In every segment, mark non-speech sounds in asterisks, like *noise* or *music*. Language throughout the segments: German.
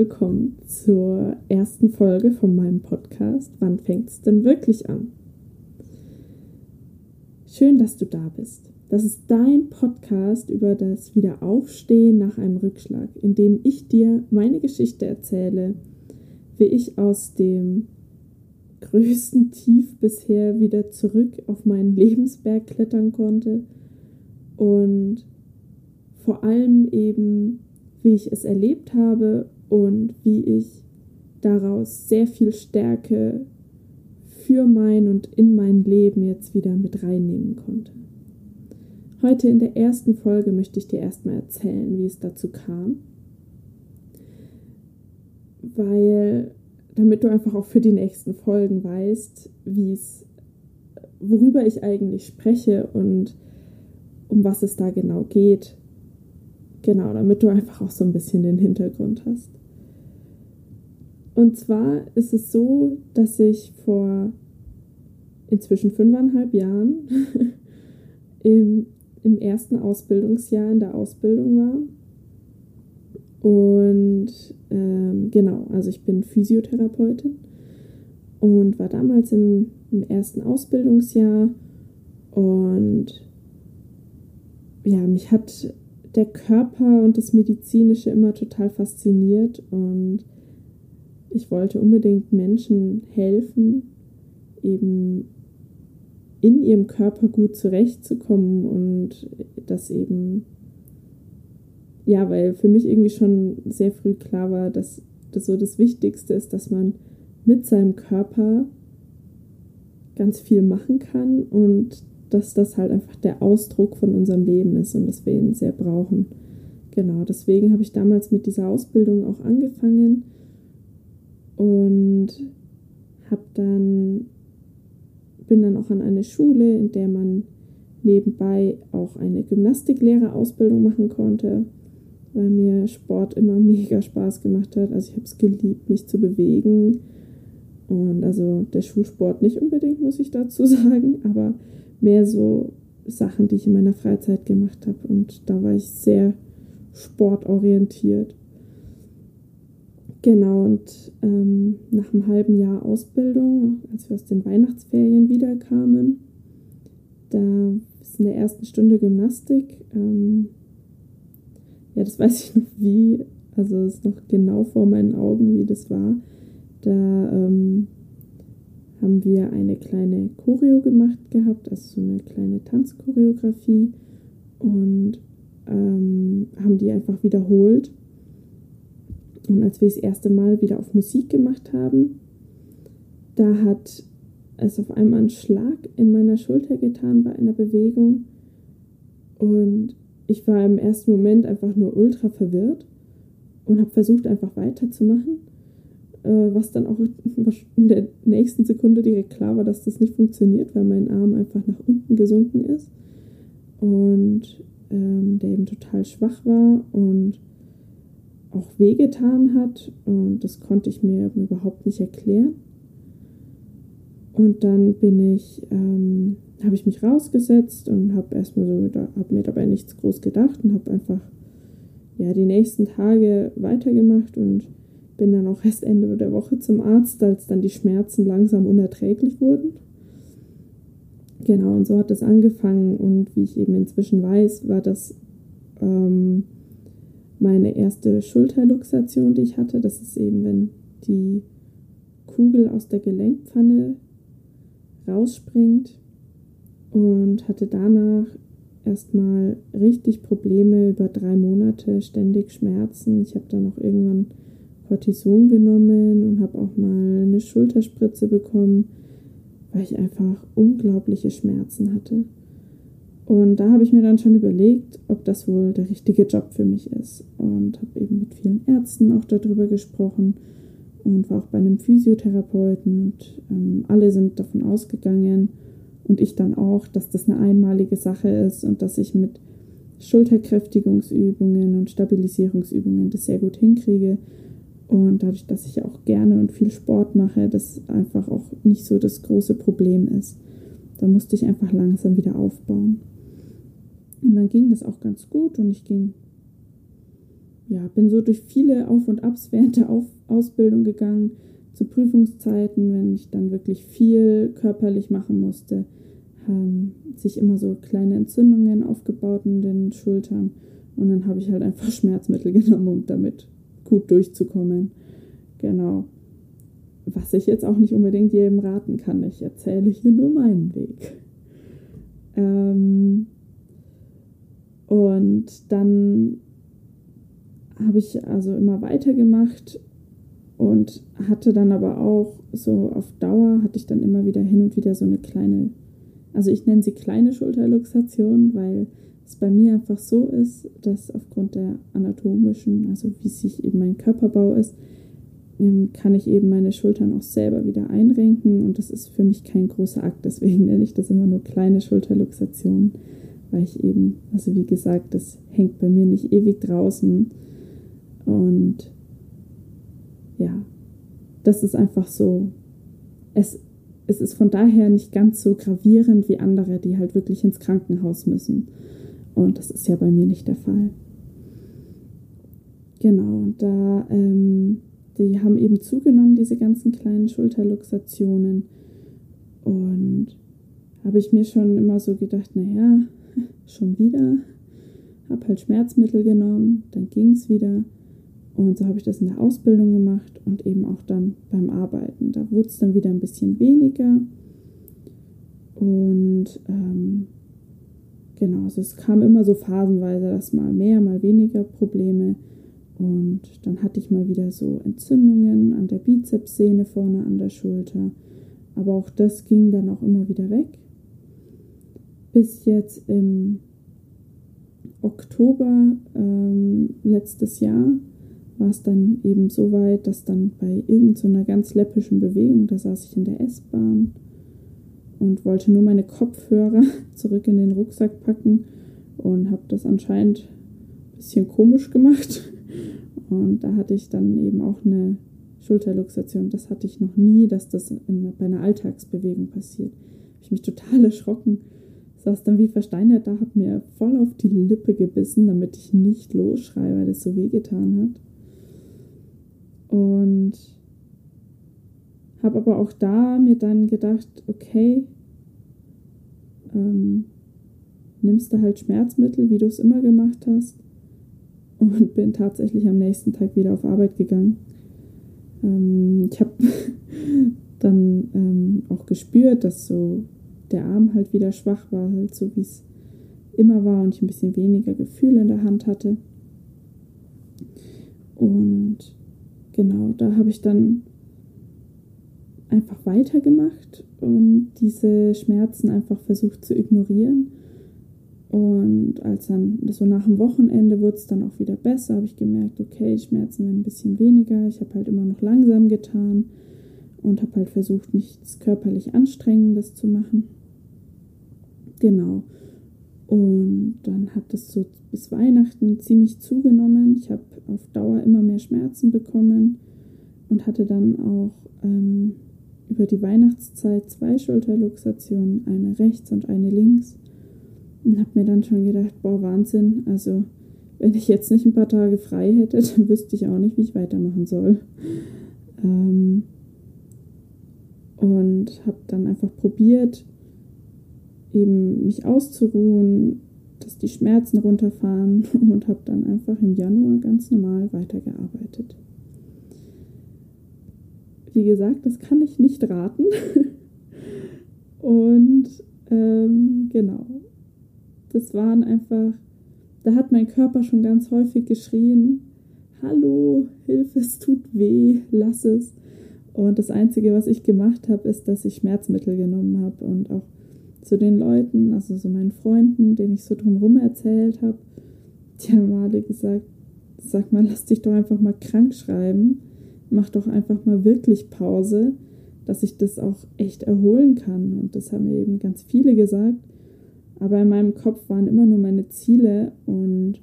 willkommen zur ersten Folge von meinem Podcast. Wann fängt es denn wirklich an? Schön, dass du da bist. Das ist dein Podcast über das Wiederaufstehen nach einem Rückschlag, in dem ich dir meine Geschichte erzähle, wie ich aus dem größten Tief bisher wieder zurück auf meinen Lebensberg klettern konnte und vor allem eben wie ich es erlebt habe und wie ich daraus sehr viel Stärke für mein und in mein Leben jetzt wieder mit reinnehmen konnte. Heute in der ersten Folge möchte ich dir erstmal erzählen, wie es dazu kam, weil damit du einfach auch für die nächsten Folgen weißt, wie es worüber ich eigentlich spreche und um was es da genau geht Genau, damit du einfach auch so ein bisschen den Hintergrund hast. Und zwar ist es so, dass ich vor inzwischen fünfeinhalb Jahren *laughs* im, im ersten Ausbildungsjahr in der Ausbildung war. Und ähm, genau, also ich bin Physiotherapeutin und war damals im, im ersten Ausbildungsjahr. Und ja, mich hat der Körper und das Medizinische immer total fasziniert und ich wollte unbedingt Menschen helfen, eben in ihrem Körper gut zurechtzukommen und das eben, ja, weil für mich irgendwie schon sehr früh klar war, dass das so das Wichtigste ist, dass man mit seinem Körper ganz viel machen kann und dass das halt einfach der Ausdruck von unserem Leben ist und dass wir ihn sehr brauchen. Genau, deswegen habe ich damals mit dieser Ausbildung auch angefangen und habe dann bin dann auch an eine Schule, in der man nebenbei auch eine Gymnastiklehrerausbildung machen konnte, weil mir Sport immer *laughs* mega Spaß gemacht hat. Also ich habe es geliebt, mich zu bewegen. Und also der Schulsport nicht unbedingt, muss ich dazu *laughs* sagen, aber mehr so Sachen, die ich in meiner Freizeit gemacht habe. Und da war ich sehr sportorientiert. Genau, und ähm, nach einem halben Jahr Ausbildung, als wir aus den Weihnachtsferien wiederkamen, da ist in der ersten Stunde Gymnastik, ähm, ja, das weiß ich noch wie, also es ist noch genau vor meinen Augen, wie das war. Da ähm, haben wir eine kleine Choreo gemacht gehabt, also so eine kleine Tanzchoreografie und ähm, haben die einfach wiederholt. Und als wir das erste Mal wieder auf Musik gemacht haben, da hat es auf einmal einen Schlag in meiner Schulter getan bei einer Bewegung. Und ich war im ersten Moment einfach nur ultra verwirrt und habe versucht, einfach weiterzumachen. Äh, was dann auch *laughs* in der nächsten Sekunde direkt klar war, dass das nicht funktioniert, weil mein Arm einfach nach unten gesunken ist. Und ähm, der eben total schwach war und auch wehgetan hat und das konnte ich mir überhaupt nicht erklären. Und dann bin ich, ähm, habe ich mich rausgesetzt und habe erstmal so, habe mir dabei nichts groß gedacht und habe einfach ja die nächsten Tage weitergemacht und bin dann auch erst Ende der Woche zum Arzt, als dann die Schmerzen langsam unerträglich wurden. Genau, und so hat es angefangen. Und wie ich eben inzwischen weiß, war das ähm, meine erste Schulterluxation, die ich hatte. Das ist eben, wenn die Kugel aus der Gelenkpfanne rausspringt. Und hatte danach erstmal richtig Probleme über drei Monate, ständig Schmerzen. Ich habe dann auch irgendwann Cortison genommen und habe auch mal eine Schulterspritze bekommen, weil ich einfach unglaubliche Schmerzen hatte. Und da habe ich mir dann schon überlegt, ob das wohl der richtige Job für mich ist. Und habe eben mit vielen Ärzten auch darüber gesprochen und war auch bei einem Physiotherapeuten. Und ähm, alle sind davon ausgegangen und ich dann auch, dass das eine einmalige Sache ist und dass ich mit Schulterkräftigungsübungen und Stabilisierungsübungen das sehr gut hinkriege und dadurch, dass ich auch gerne und viel Sport mache, das einfach auch nicht so das große Problem ist. Da musste ich einfach langsam wieder aufbauen. Und dann ging das auch ganz gut und ich ging ja, bin so durch viele Auf und Abs während der Auf Ausbildung gegangen. Zu Prüfungszeiten, wenn ich dann wirklich viel körperlich machen musste, haben sich immer so kleine Entzündungen aufgebaut in den Schultern. Und dann habe ich halt einfach *laughs* Schmerzmittel genommen, um damit gut durchzukommen. Genau. Was ich jetzt auch nicht unbedingt jedem raten kann. Ich erzähle hier nur meinen Weg. Ähm und dann habe ich also immer weitergemacht und hatte dann aber auch so auf Dauer, hatte ich dann immer wieder hin und wieder so eine kleine, also ich nenne sie kleine Schulterluxation, weil es bei mir einfach so ist, dass aufgrund der anatomischen, also wie sich eben mein Körperbau ist, ähm, kann ich eben meine Schultern auch selber wieder einrenken. Und das ist für mich kein großer Akt, deswegen nenne ich das immer nur kleine Schulterluxation, weil ich eben, also wie gesagt, das hängt bei mir nicht ewig draußen und ja, das ist einfach so. Es, es ist von daher nicht ganz so gravierend wie andere, die halt wirklich ins Krankenhaus müssen. Und das ist ja bei mir nicht der Fall. Genau, und da, ähm, die haben eben zugenommen, diese ganzen kleinen Schulterluxationen. Und habe ich mir schon immer so gedacht, naja, schon wieder. Habe halt Schmerzmittel genommen, dann ging es wieder. Und so habe ich das in der Ausbildung gemacht und eben auch dann beim Arbeiten. Da wurde es dann wieder ein bisschen weniger. Und ähm, genau, also es kam immer so phasenweise, dass mal mehr, mal weniger Probleme. Und dann hatte ich mal wieder so Entzündungen an der Bizepssehne vorne an der Schulter. Aber auch das ging dann auch immer wieder weg. Bis jetzt im Oktober ähm, letztes Jahr war es dann eben so weit, dass dann bei irgendeiner so ganz läppischen Bewegung, da saß ich in der S-Bahn und wollte nur meine Kopfhörer *laughs* zurück in den Rucksack packen und habe das anscheinend ein bisschen komisch gemacht. Und da hatte ich dann eben auch eine Schulterluxation. Das hatte ich noch nie, dass das in, bei einer Alltagsbewegung passiert. Habe ich mich total erschrocken. Saß dann wie versteinert da, habe mir voll auf die Lippe gebissen, damit ich nicht losschreie, weil das so wehgetan hat. Und habe aber auch da mir dann gedacht, okay, ähm, nimmst du halt Schmerzmittel, wie du es immer gemacht hast. Und *laughs* bin tatsächlich am nächsten Tag wieder auf Arbeit gegangen. Ähm, ich habe *laughs* dann ähm, auch gespürt, dass so der Arm halt wieder schwach war, halt so wie es immer war und ich ein bisschen weniger Gefühl in der Hand hatte. Und genau, da habe ich dann einfach weitergemacht und diese Schmerzen einfach versucht zu ignorieren. Und als dann so nach dem Wochenende wurde es dann auch wieder besser, habe ich gemerkt, okay, Schmerzen werden ein bisschen weniger. Ich habe halt immer noch langsam getan und habe halt versucht, nichts körperlich Anstrengendes zu machen. Genau. Und dann hat es so bis Weihnachten ziemlich zugenommen. Ich habe auf Dauer immer mehr Schmerzen bekommen und hatte dann auch ähm, über die Weihnachtszeit zwei Schulterluxationen, eine rechts und eine links. Und habe mir dann schon gedacht, boah, Wahnsinn. Also, wenn ich jetzt nicht ein paar Tage frei hätte, *laughs* dann wüsste ich auch nicht, wie ich weitermachen soll. Ähm, und habe dann einfach probiert, eben mich auszuruhen, dass die Schmerzen runterfahren *laughs* und habe dann einfach im Januar ganz normal weitergearbeitet. Wie gesagt, das kann ich nicht raten. *laughs* und ähm, genau, das waren einfach, da hat mein Körper schon ganz häufig geschrien, hallo, Hilfe, es tut weh, lass es. Und das Einzige, was ich gemacht habe, ist, dass ich Schmerzmittel genommen habe und auch zu den Leuten, also so meinen Freunden, denen ich so drumherum erzählt habe, die haben alle gesagt, sag mal, lass dich doch einfach mal krank schreiben, mach doch einfach mal wirklich Pause, dass ich das auch echt erholen kann. Und das haben mir eben ganz viele gesagt. Aber in meinem Kopf waren immer nur meine Ziele und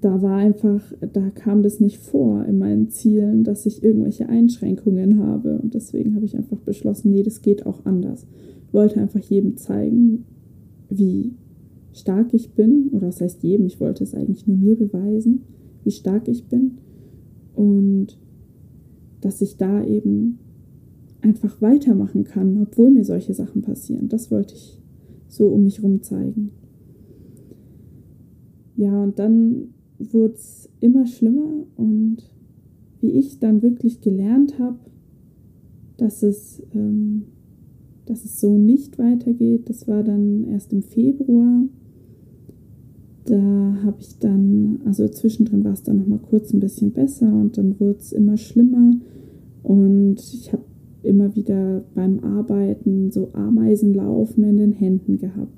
da war einfach, da kam das nicht vor in meinen Zielen, dass ich irgendwelche Einschränkungen habe. Und deswegen habe ich einfach beschlossen, nee, das geht auch anders. Ich wollte einfach jedem zeigen, wie stark ich bin, oder was heißt jedem, ich wollte es eigentlich nur mir beweisen, wie stark ich bin und dass ich da eben einfach weitermachen kann, obwohl mir solche Sachen passieren. Das wollte ich so um mich rum zeigen. Ja, und dann wurde es immer schlimmer und wie ich dann wirklich gelernt habe, dass es, ähm, dass es so nicht weitergeht, das war dann erst im Februar. Da habe ich dann, also zwischendrin war es dann nochmal kurz ein bisschen besser und dann wurde es immer schlimmer und ich habe immer wieder beim Arbeiten so Ameisenlaufen in den Händen gehabt.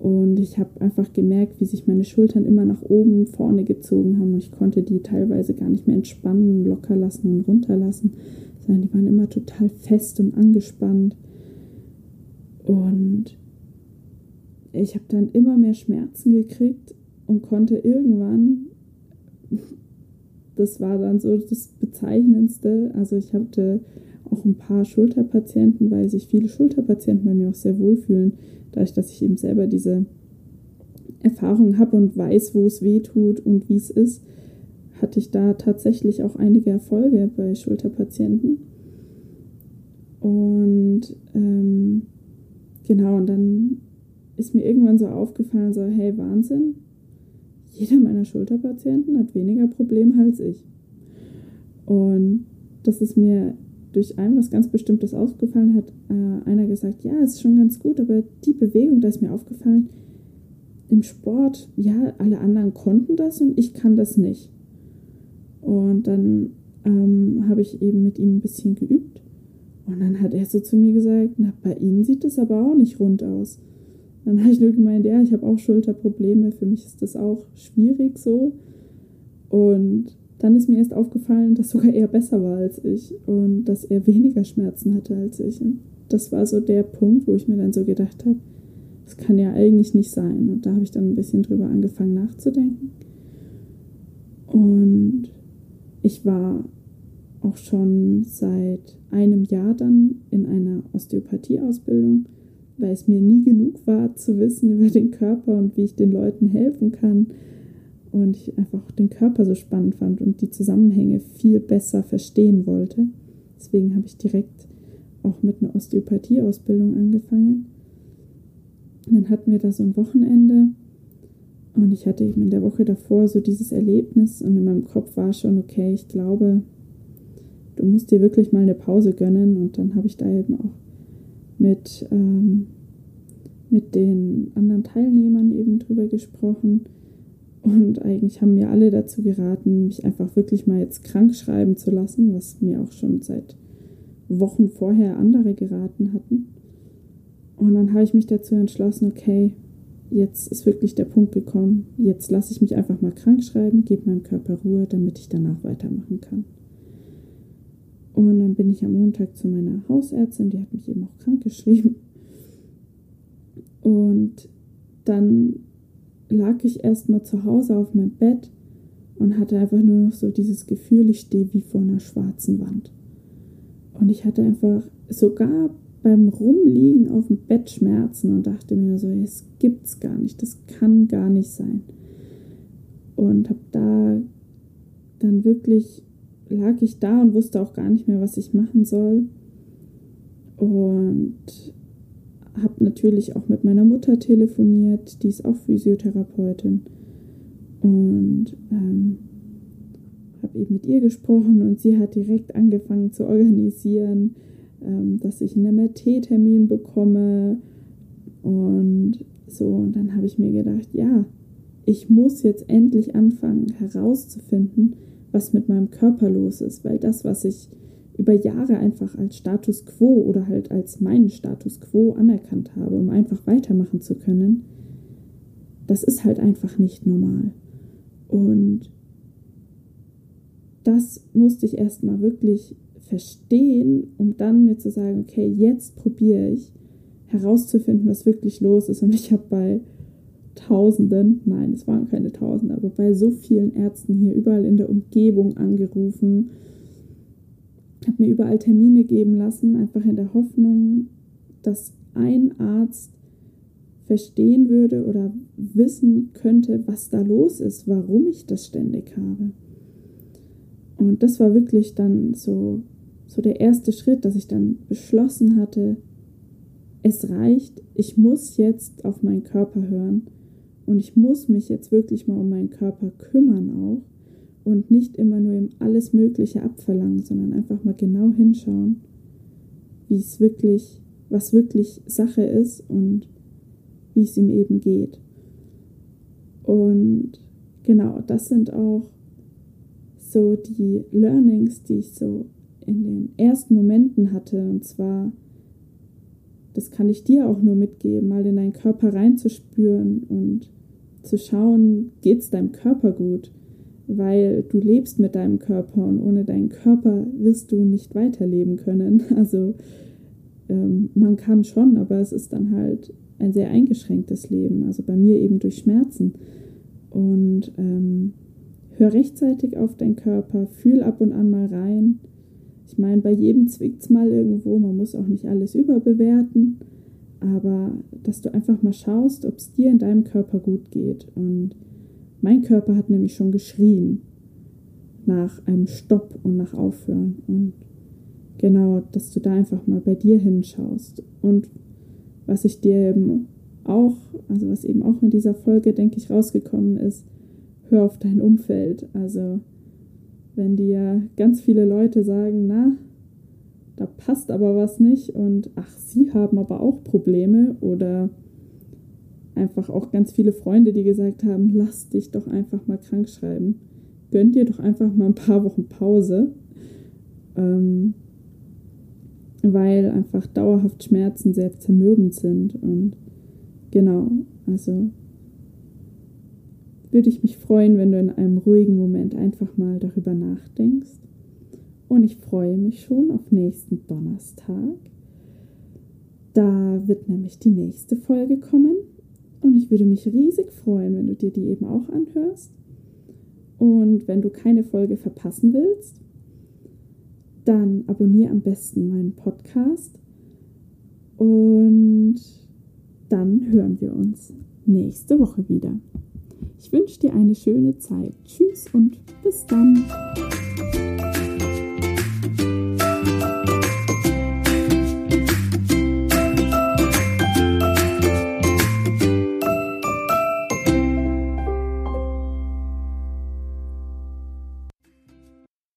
Und ich habe einfach gemerkt, wie sich meine Schultern immer nach oben vorne gezogen haben und ich konnte die teilweise gar nicht mehr entspannen, locker lassen und runterlassen, sondern die waren immer total fest und angespannt. Und ich habe dann immer mehr Schmerzen gekriegt und konnte irgendwann, das war dann so das Bezeichnendste, also ich hatte auch ein paar Schulterpatienten, weil sich viele Schulterpatienten bei mir auch sehr wohlfühlen, dadurch, dass ich eben selber diese Erfahrung habe und weiß, wo es weh tut und wie es ist, hatte ich da tatsächlich auch einige Erfolge bei Schulterpatienten. Und ähm, genau, und dann ist mir irgendwann so aufgefallen, so, hey, Wahnsinn, jeder meiner Schulterpatienten hat weniger Probleme als ich. Und das ist mir durch ein was ganz Bestimmtes aufgefallen, hat äh, einer gesagt, ja, ist schon ganz gut, aber die Bewegung, da ist mir aufgefallen, im Sport, ja, alle anderen konnten das und ich kann das nicht. Und dann ähm, habe ich eben mit ihm ein bisschen geübt. Und dann hat er so zu mir gesagt, na, bei Ihnen sieht das aber auch nicht rund aus. Dann habe ich nur gemeint, ja, ich habe auch Schulterprobleme, für mich ist das auch schwierig so. Und dann ist mir erst aufgefallen, dass sogar er besser war als ich und dass er weniger Schmerzen hatte als ich. Und das war so der Punkt, wo ich mir dann so gedacht habe, das kann ja eigentlich nicht sein. Und da habe ich dann ein bisschen drüber angefangen nachzudenken. Und ich war auch schon seit einem Jahr dann in einer Osteopathie-Ausbildung, weil es mir nie genug war zu wissen über den Körper und wie ich den Leuten helfen kann und ich einfach den Körper so spannend fand und die Zusammenhänge viel besser verstehen wollte. Deswegen habe ich direkt auch mit einer Osteopathie-Ausbildung angefangen. Und dann hatten wir da so ein Wochenende und ich hatte eben in der Woche davor so dieses Erlebnis und in meinem Kopf war schon, okay, ich glaube, du musst dir wirklich mal eine Pause gönnen. Und dann habe ich da eben auch mit, ähm, mit den anderen Teilnehmern eben drüber gesprochen und eigentlich haben mir alle dazu geraten, mich einfach wirklich mal jetzt krank schreiben zu lassen, was mir auch schon seit Wochen vorher andere geraten hatten. Und dann habe ich mich dazu entschlossen, okay, jetzt ist wirklich der Punkt gekommen, jetzt lasse ich mich einfach mal krank schreiben, gebe meinem Körper Ruhe, damit ich danach weitermachen kann. Und dann bin ich am Montag zu meiner Hausärztin, die hat mich eben auch krank geschrieben. Und dann lag ich erstmal zu Hause auf meinem Bett und hatte einfach nur noch so dieses Gefühl, ich stehe wie vor einer schwarzen Wand. Und ich hatte einfach sogar beim Rumliegen auf dem Bett Schmerzen und dachte mir so, es gibt's gar nicht, das kann gar nicht sein. Und habe da dann wirklich lag ich da und wusste auch gar nicht mehr, was ich machen soll. Und habe natürlich auch mit meiner Mutter telefoniert, die ist auch Physiotherapeutin. Und ähm, habe eben mit ihr gesprochen und sie hat direkt angefangen zu organisieren, ähm, dass ich einen MRT-Termin bekomme. Und so, und dann habe ich mir gedacht, ja, ich muss jetzt endlich anfangen herauszufinden, was mit meinem Körper los ist, weil das, was ich über Jahre einfach als Status quo oder halt als meinen Status quo anerkannt habe, um einfach weitermachen zu können, das ist halt einfach nicht normal. Und das musste ich erstmal wirklich verstehen, um dann mir zu sagen, okay, jetzt probiere ich herauszufinden, was wirklich los ist. Und ich habe bei Tausenden, nein, es waren keine Tausende, aber bei so vielen Ärzten hier überall in der Umgebung angerufen habe mir überall Termine geben lassen, einfach in der Hoffnung, dass ein Arzt verstehen würde oder wissen könnte, was da los ist, warum ich das ständig habe. Und das war wirklich dann so, so der erste Schritt, dass ich dann beschlossen hatte, es reicht, ich muss jetzt auf meinen Körper hören und ich muss mich jetzt wirklich mal um meinen Körper kümmern auch und nicht immer nur ihm alles Mögliche abverlangen, sondern einfach mal genau hinschauen, wie es wirklich, was wirklich Sache ist und wie es ihm eben geht. Und genau, das sind auch so die Learnings, die ich so in den ersten Momenten hatte. Und zwar, das kann ich dir auch nur mitgeben, mal in deinen Körper reinzuspüren und zu schauen, geht es deinem Körper gut? Weil du lebst mit deinem Körper und ohne deinen Körper wirst du nicht weiterleben können. *laughs* Also ähm, man kann schon, aber es ist dann halt ein sehr eingeschränktes Leben, also bei mir eben durch Schmerzen. Und ähm, hör rechtzeitig auf deinen Körper, fühl ab und an mal rein. Ich meine, bei jedem zwickt es mal irgendwo, man muss auch nicht alles überbewerten, aber dass du einfach mal schaust, ob es dir in deinem Körper gut geht. Und mein Körper hat nämlich schon geschrien nach einem Stopp und nach Aufhören. Und genau, dass du da einfach mal bei dir hinschaust. Und was ich dir eben auch, also was eben auch in dieser Folge, denke ich, rausgekommen ist, hör auf dein Umfeld. Also wenn dir ganz viele Leute sagen, na, da passt aber was nicht und ach, sie haben aber auch Probleme oder einfach auch ganz viele Freunde, die gesagt haben, lass dich doch einfach mal krank schreiben. Gönn dir doch einfach mal ein paar Wochen Pause. Ähm, weil einfach dauerhaft Schmerzen sehr zermürbend sind. Und genau, also würde ich mich freuen, wenn du in einem ruhigen Moment einfach mal darüber nachdenkst. Und ich freue mich schon auf nächsten Donnerstag. Da wird nämlich die nächste Folge kommen. Und ich würde mich riesig freuen, wenn du dir die eben auch anhörst. Und wenn du keine Folge verpassen willst, dann abonniere am besten meinen Podcast und dann hören wir uns nächste Woche wieder. Ich wünsche dir eine schöne Zeit. Tschüss und bis dann.